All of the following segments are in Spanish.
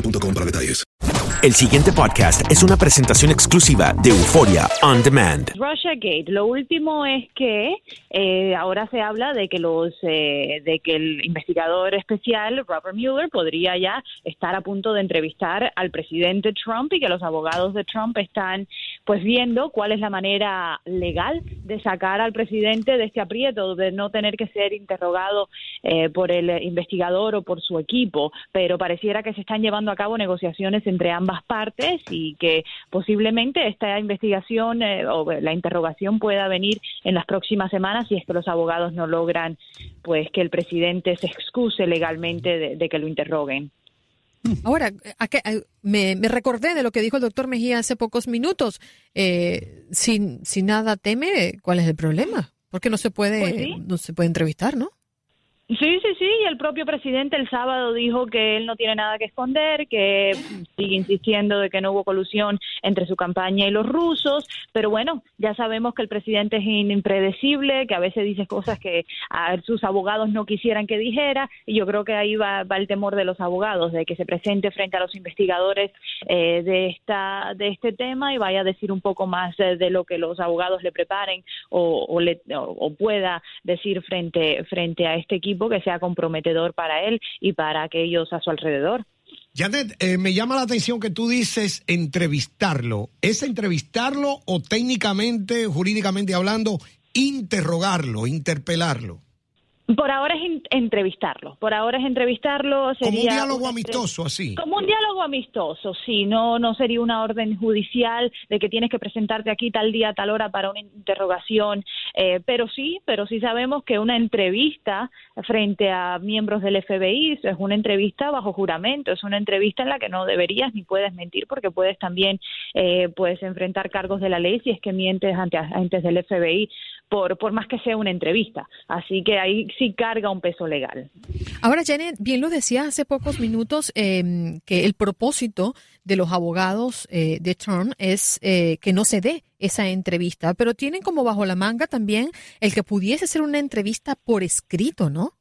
boostmobile.com para detalles. El siguiente podcast es una presentación exclusiva de Euforia On Demand. Russiagate. Lo último es que eh, ahora se habla de que los eh, de que el investigador especial Robert Mueller podría ya estar a punto de entrevistar al presidente Trump y que los abogados de Trump están pues viendo cuál es la manera legal de sacar al presidente de este aprieto de no tener que ser interrogado eh, por el investigador o por su equipo, pero pareciera que se están llevando a cabo negociaciones entre ambas partes y que posiblemente esta investigación eh, o la interrogación pueda venir en las próximas semanas si es que los abogados no logran pues que el presidente se excuse legalmente de, de que lo interroguen. Ahora, ¿a qué- a- me, me recordé de lo que dijo el doctor Mejía hace pocos minutos. Eh, si, si nada teme, ¿cuál es el problema? Porque no se puede, Pues sí. no se puede entrevistar, ¿no? Sí, sí, sí, y el propio presidente el sábado dijo que él no tiene nada que esconder, que sigue insistiendo de que no hubo colusión entre su campaña y los rusos, pero bueno, ya sabemos que el presidente es impredecible, que a veces dice cosas que a sus abogados no quisieran que dijera, y yo creo que ahí va, va el temor de los abogados, de que se presente frente a los investigadores eh, de, esta, de este tema y vaya a decir un poco más de lo que los abogados le preparen o, o, le, o, o pueda decir frente, frente a este equipo que sea comprometedor para él y para aquellos a su alrededor. Janet, eh, me llama la atención que tú dices entrevistarlo. ¿Es entrevistarlo o técnicamente, jurídicamente hablando, interrogarlo, interpelarlo? Por ahora es entrevistarlo. Por ahora es entrevistarlo. Como un sería diálogo una amistoso, así. Como un diálogo amistoso, sí. No, no sería una orden judicial de que tienes que presentarte aquí tal día, tal hora para una interrogación. Eh, pero sí, pero sí sabemos que una entrevista frente a miembros del FBI es una entrevista bajo juramento. Es una entrevista en la que no deberías ni puedes mentir porque puedes también eh, puedes enfrentar cargos de la ley si es que mientes ante agentes del FBI por, por más que sea una entrevista. Así que ahí sí carga un peso legal. Ahora, Janet, bien lo decía hace pocos minutos eh, que el propósito de los abogados eh, de Trump es eh, que no se dé esa entrevista, pero tienen como bajo la manga también el que pudiese ser una entrevista por escrito, ¿no?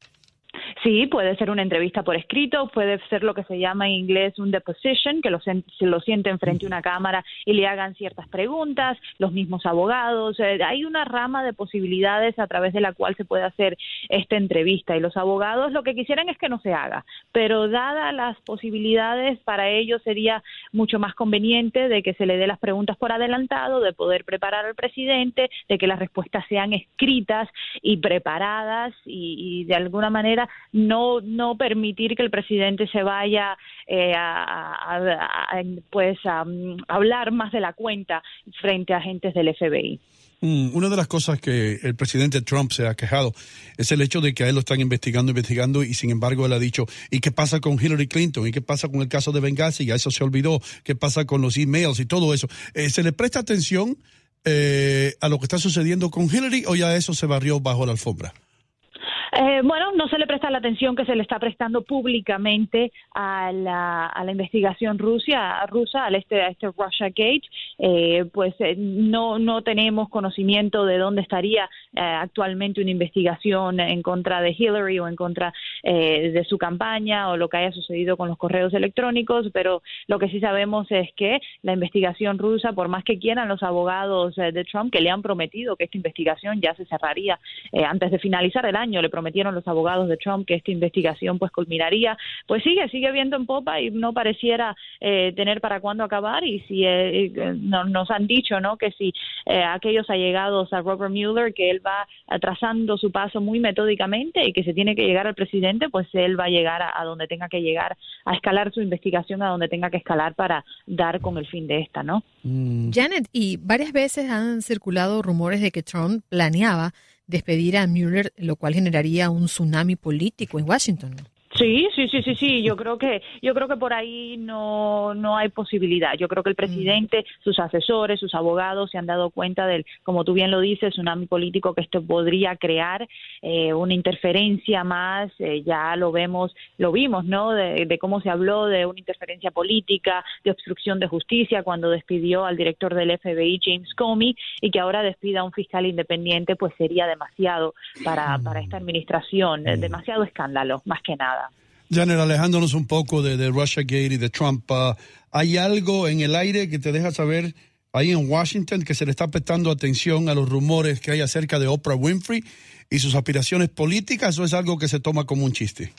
Sí, puede ser una entrevista por escrito, puede ser lo que se llama en inglés un deposition, que lo, se lo sienten frente a una cámara y le hagan ciertas preguntas, los mismos abogados. eh, hay una rama de posibilidades a través de la cual se puede hacer esta entrevista y los abogados lo que quisieran es que no se haga, pero dadas las posibilidades para ellos sería mucho más conveniente de que se le dé las preguntas por adelantado, de poder preparar al presidente, de que las respuestas sean escritas y preparadas y, y de alguna manera no no permitir que el presidente se vaya eh, a, a- a- a- pues a, mm, hablar más de la cuenta frente a agentes del FBI. Mm, una de las cosas que el presidente Trump se ha quejado es el hecho de que a él lo están investigando, investigando, y sin embargo él ha dicho, ¿y qué pasa con Hillary Clinton? ¿Y qué pasa con el caso de Benghazi? Ya eso se olvidó. ¿Qué pasa con los emails y todo eso? Eh, ¿Se le presta atención eh, a lo que está sucediendo con Hillary o ya eso se barrió bajo la alfombra? Eh, bueno, no se le presta la atención que se le está prestando públicamente a la, investigación rusa, rusa al este, a este Russia Gate. Eh, pues eh, no, no tenemos conocimiento de dónde estaría actualmente una investigación en contra de Hillary o en contra de su campaña o lo que haya sucedido con los correos electrónicos, pero lo que sí sabemos es que la investigación rusa, por más que quieran los abogados de Trump, que le han prometido que esta investigación ya se cerraría antes de finalizar el año, le prometieron los abogados de Trump que esta investigación pues culminaría, pues sigue, sigue viendo en popa y no pareciera eh, tener para cuándo acabar y si eh, eh, nos han dicho no que si aquellos allegados a Robert Mueller que él va trazando su paso muy metódicamente y que se tiene que llegar al presidente, pues él va a llegar a, donde tenga que llegar, a escalar su investigación a donde tenga que escalar para dar con el fin de esta, ¿no? Mm. Janet, y varias veces han circulado rumores de que Trump planeaba despedir a Mueller, lo cual generaría un tsunami político en Washington. Sí, sí, sí, sí, sí. Yo creo que yo creo que por ahí no no hay posibilidad. Yo creo que el mm. presidente, sus asesores, sus abogados se han dado cuenta del, como tú bien lo dices, tsunami político que esto podría crear eh, una interferencia más. Eh, ya lo vemos, lo vimos, ¿no? De, cómo se habló de una interferencia política, de obstrucción de justicia cuando despidió al director del FBI James Comey y que ahora despida a un fiscal independiente, pues sería demasiado para para esta administración, mm. demasiado escándalo, más que nada. Janet, alejándonos un poco de, de Russia Gate y de Trump, uh, ¿hay algo en el aire que te deja saber ahí en Washington que se le está prestando atención a los rumores que hay acerca de Oprah Winfrey y sus aspiraciones políticas o es algo que se toma como un chiste?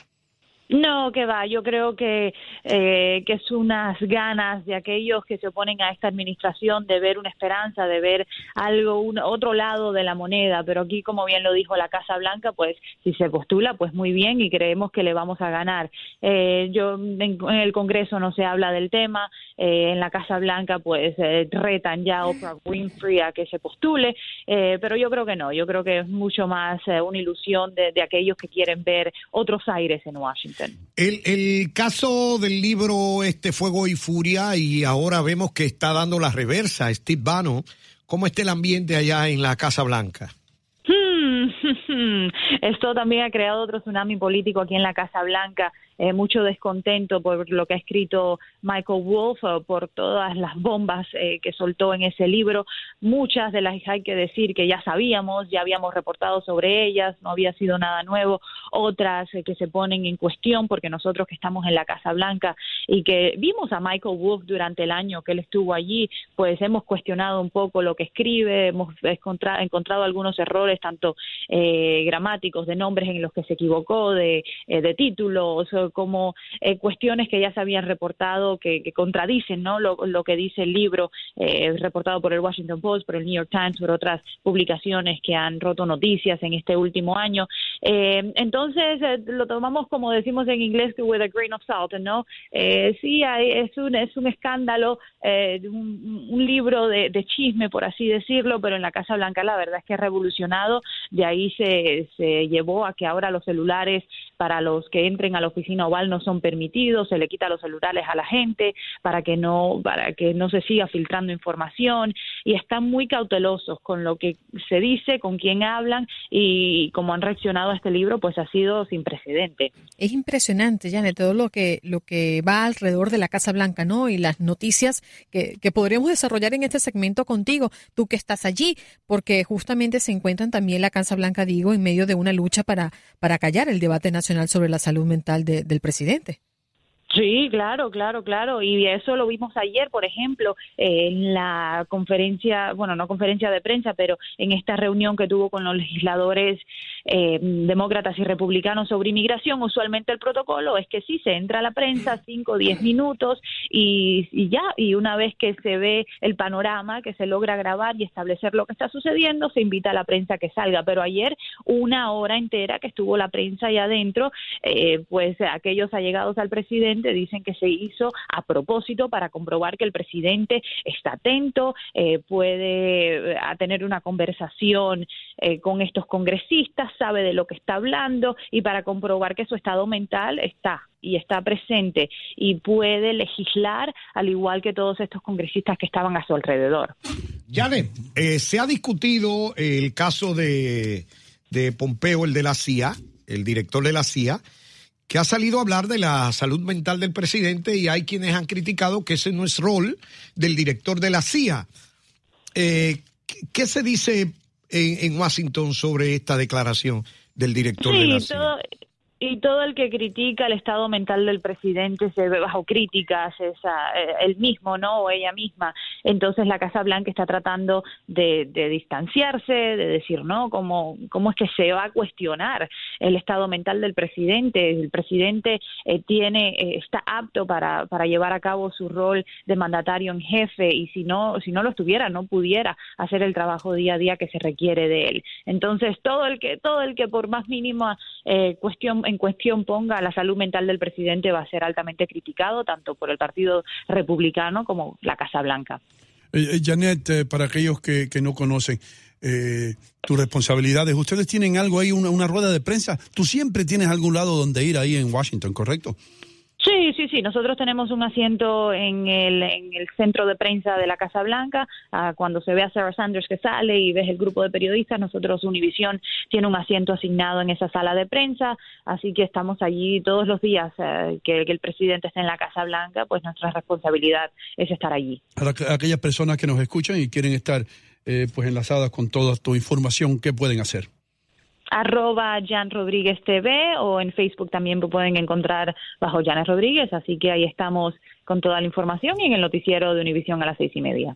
No, que va. Yo creo que, eh, que es unas ganas de aquellos que se oponen a esta administración de ver una esperanza, de ver algo, un, otro lado de la moneda. Pero aquí, como bien lo dijo la Casa Blanca, pues si se postula, pues muy bien y creemos que le vamos a ganar. Eh, yo en, el Congreso no se habla del tema. Eh, en la Casa Blanca, pues eh, retan ya a Oprah Winfrey a que se postule. Eh, pero yo creo que no. Yo creo que es mucho más eh, una ilusión de, de aquellos que quieren ver otros aires en Washington. El, el caso del libro este Fuego y Furia y ahora vemos que está dando la reversa Steve Bannon. ¿Cómo está el ambiente allá en la Casa Blanca? Esto también ha creado otro tsunami político aquí en la Casa Blanca. Eh, mucho descontento por lo que ha escrito Michael Wolff, por todas las bombas eh, que soltó en ese libro. Muchas de las hay que decir que ya sabíamos, ya habíamos reportado sobre ellas, no había sido nada nuevo. Otras eh, que se ponen en cuestión porque nosotros que estamos en la Casa Blanca y que vimos a Michael Wolff durante el año que él estuvo allí, pues hemos cuestionado un poco lo que escribe, hemos encontrado algunos errores tanto gramáticos de nombres en los que se equivocó, de, de títulos, como eh, cuestiones que ya se habían reportado que, contradicen ¿no? Lo, que dice el libro eh, reportado por el Washington Post, por el New York Times, por otras publicaciones que han roto noticias en este último año. Eh, entonces lo tomamos como decimos en inglés with a grain of salt, ¿no? sí, es un es un escándalo, un, un, libro de, de, chisme por así decirlo, pero en la Casa Blanca la verdad es que ha revolucionado. De ahí se se llevó a que ahora los celulares para los que entren a la oficina oval no son permitidos, se le quita los celulares a la gente para que no para que no se siga filtrando información y están muy cautelosos con lo que se dice, con quién hablan y cómo han reaccionado a este libro, pues ha sido sin precedente. Es impresionante, Janet, todo lo que lo que va alrededor de la Casa Blanca, ¿no? Y las noticias que, que podríamos desarrollar en este segmento contigo, tú que estás allí, porque justamente se encuentran también la Casa Blanca, digo, en medio de una lucha para, para callar el debate nacional sobre la salud mental del presidente. Sí, claro, claro, claro. Y eso lo vimos ayer, por ejemplo, en la conferencia, bueno, no conferencia de prensa, pero en esta reunión que tuvo con los legisladores eh, demócratas y republicanos sobre inmigración, usualmente el protocolo es que sí, se entra a la prensa 5 o 10 minutos y, y ya, y una vez que se ve el panorama, que se logra grabar y establecer lo que está sucediendo, se invita a la prensa a que salga. Pero ayer, una hora entera que estuvo la prensa ahí adentro, eh, pues aquellos allegados al presidente dicen que se hizo a propósito para comprobar que el presidente está atento, eh, puede a tener una conversación eh, con estos congresistas, sabe de lo que está hablando y para comprobar que su estado mental está y está presente y puede legislar al igual que todos estos congresistas que estaban a su alrededor. Janet, eh, se ha discutido el caso de, de Pompeo, el de la CIA, el director de la CIA, que ha salido a hablar de la salud mental del presidente y hay quienes han criticado que ese no es rol del director de la CIA. Eh, ¿Qué se dice en, en, Washington sobre esta declaración del director sí, de la CIA? Todo, y todo el que critica el estado mental del presidente se ve bajo críticas, es a, eh, él mismo, ¿no? O ella misma. Entonces la Casa Blanca está tratando de, de distanciarse, de decir, ¿no? ¿Cómo, ¿Cómo es que se va a cuestionar el estado mental del presidente? El presidente eh, tiene, eh, está apto para, para llevar a cabo su rol de mandatario en jefe y si no, si no lo estuviera, no pudiera hacer el trabajo día a día que se requiere de él. Entonces todo el que, todo el que por más mínima eh, cuestión en cuestión ponga la salud mental del presidente va a ser altamente criticado tanto por el Partido Republicano como la Casa Blanca. Eh, Janet, eh, para aquellos que, que no conocen eh, tus responsabilidades, ustedes tienen algo ahí, una, una rueda de prensa. Tú siempre tienes algún lado donde ir ahí en Washington, ¿correcto? Sí, sí, sí. Nosotros tenemos un asiento en el, en el centro de prensa de la Casa Blanca. Ah, cuando se ve a Sarah Sanders que sale y ves el grupo de periodistas, nosotros Univision tiene un asiento asignado en esa sala de prensa. Así que estamos allí todos los días eh, que, el presidente esté en la Casa Blanca, pues nuestra responsabilidad es estar allí. Para aquellas personas que nos escuchan y quieren estar eh, pues enlazadas con toda tu información, ¿qué pueden hacer? Arroba Jan Rodríguez TV o en Facebook también pueden encontrar bajo Janes Rodríguez, así que ahí estamos con toda la información y en el noticiero de Univisión a las seis y media.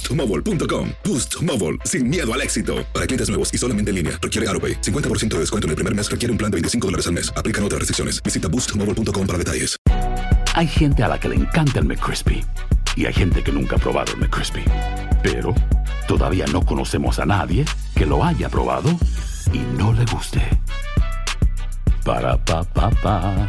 boostmobile.com. Boost Mobile, sin miedo al éxito. Para clientes nuevos y solamente en línea, requiere AroPay. 50% de descuento en el primer mes requiere un plan de 25 dólares al mes. Aplican otras restricciones. Visita boostmobile.com para detalles. Hay gente a la que le encanta el McCrispy y hay gente que nunca ha probado el McCrispy. Pero todavía no conocemos a nadie que lo haya probado y no le guste. Para pa pa pa.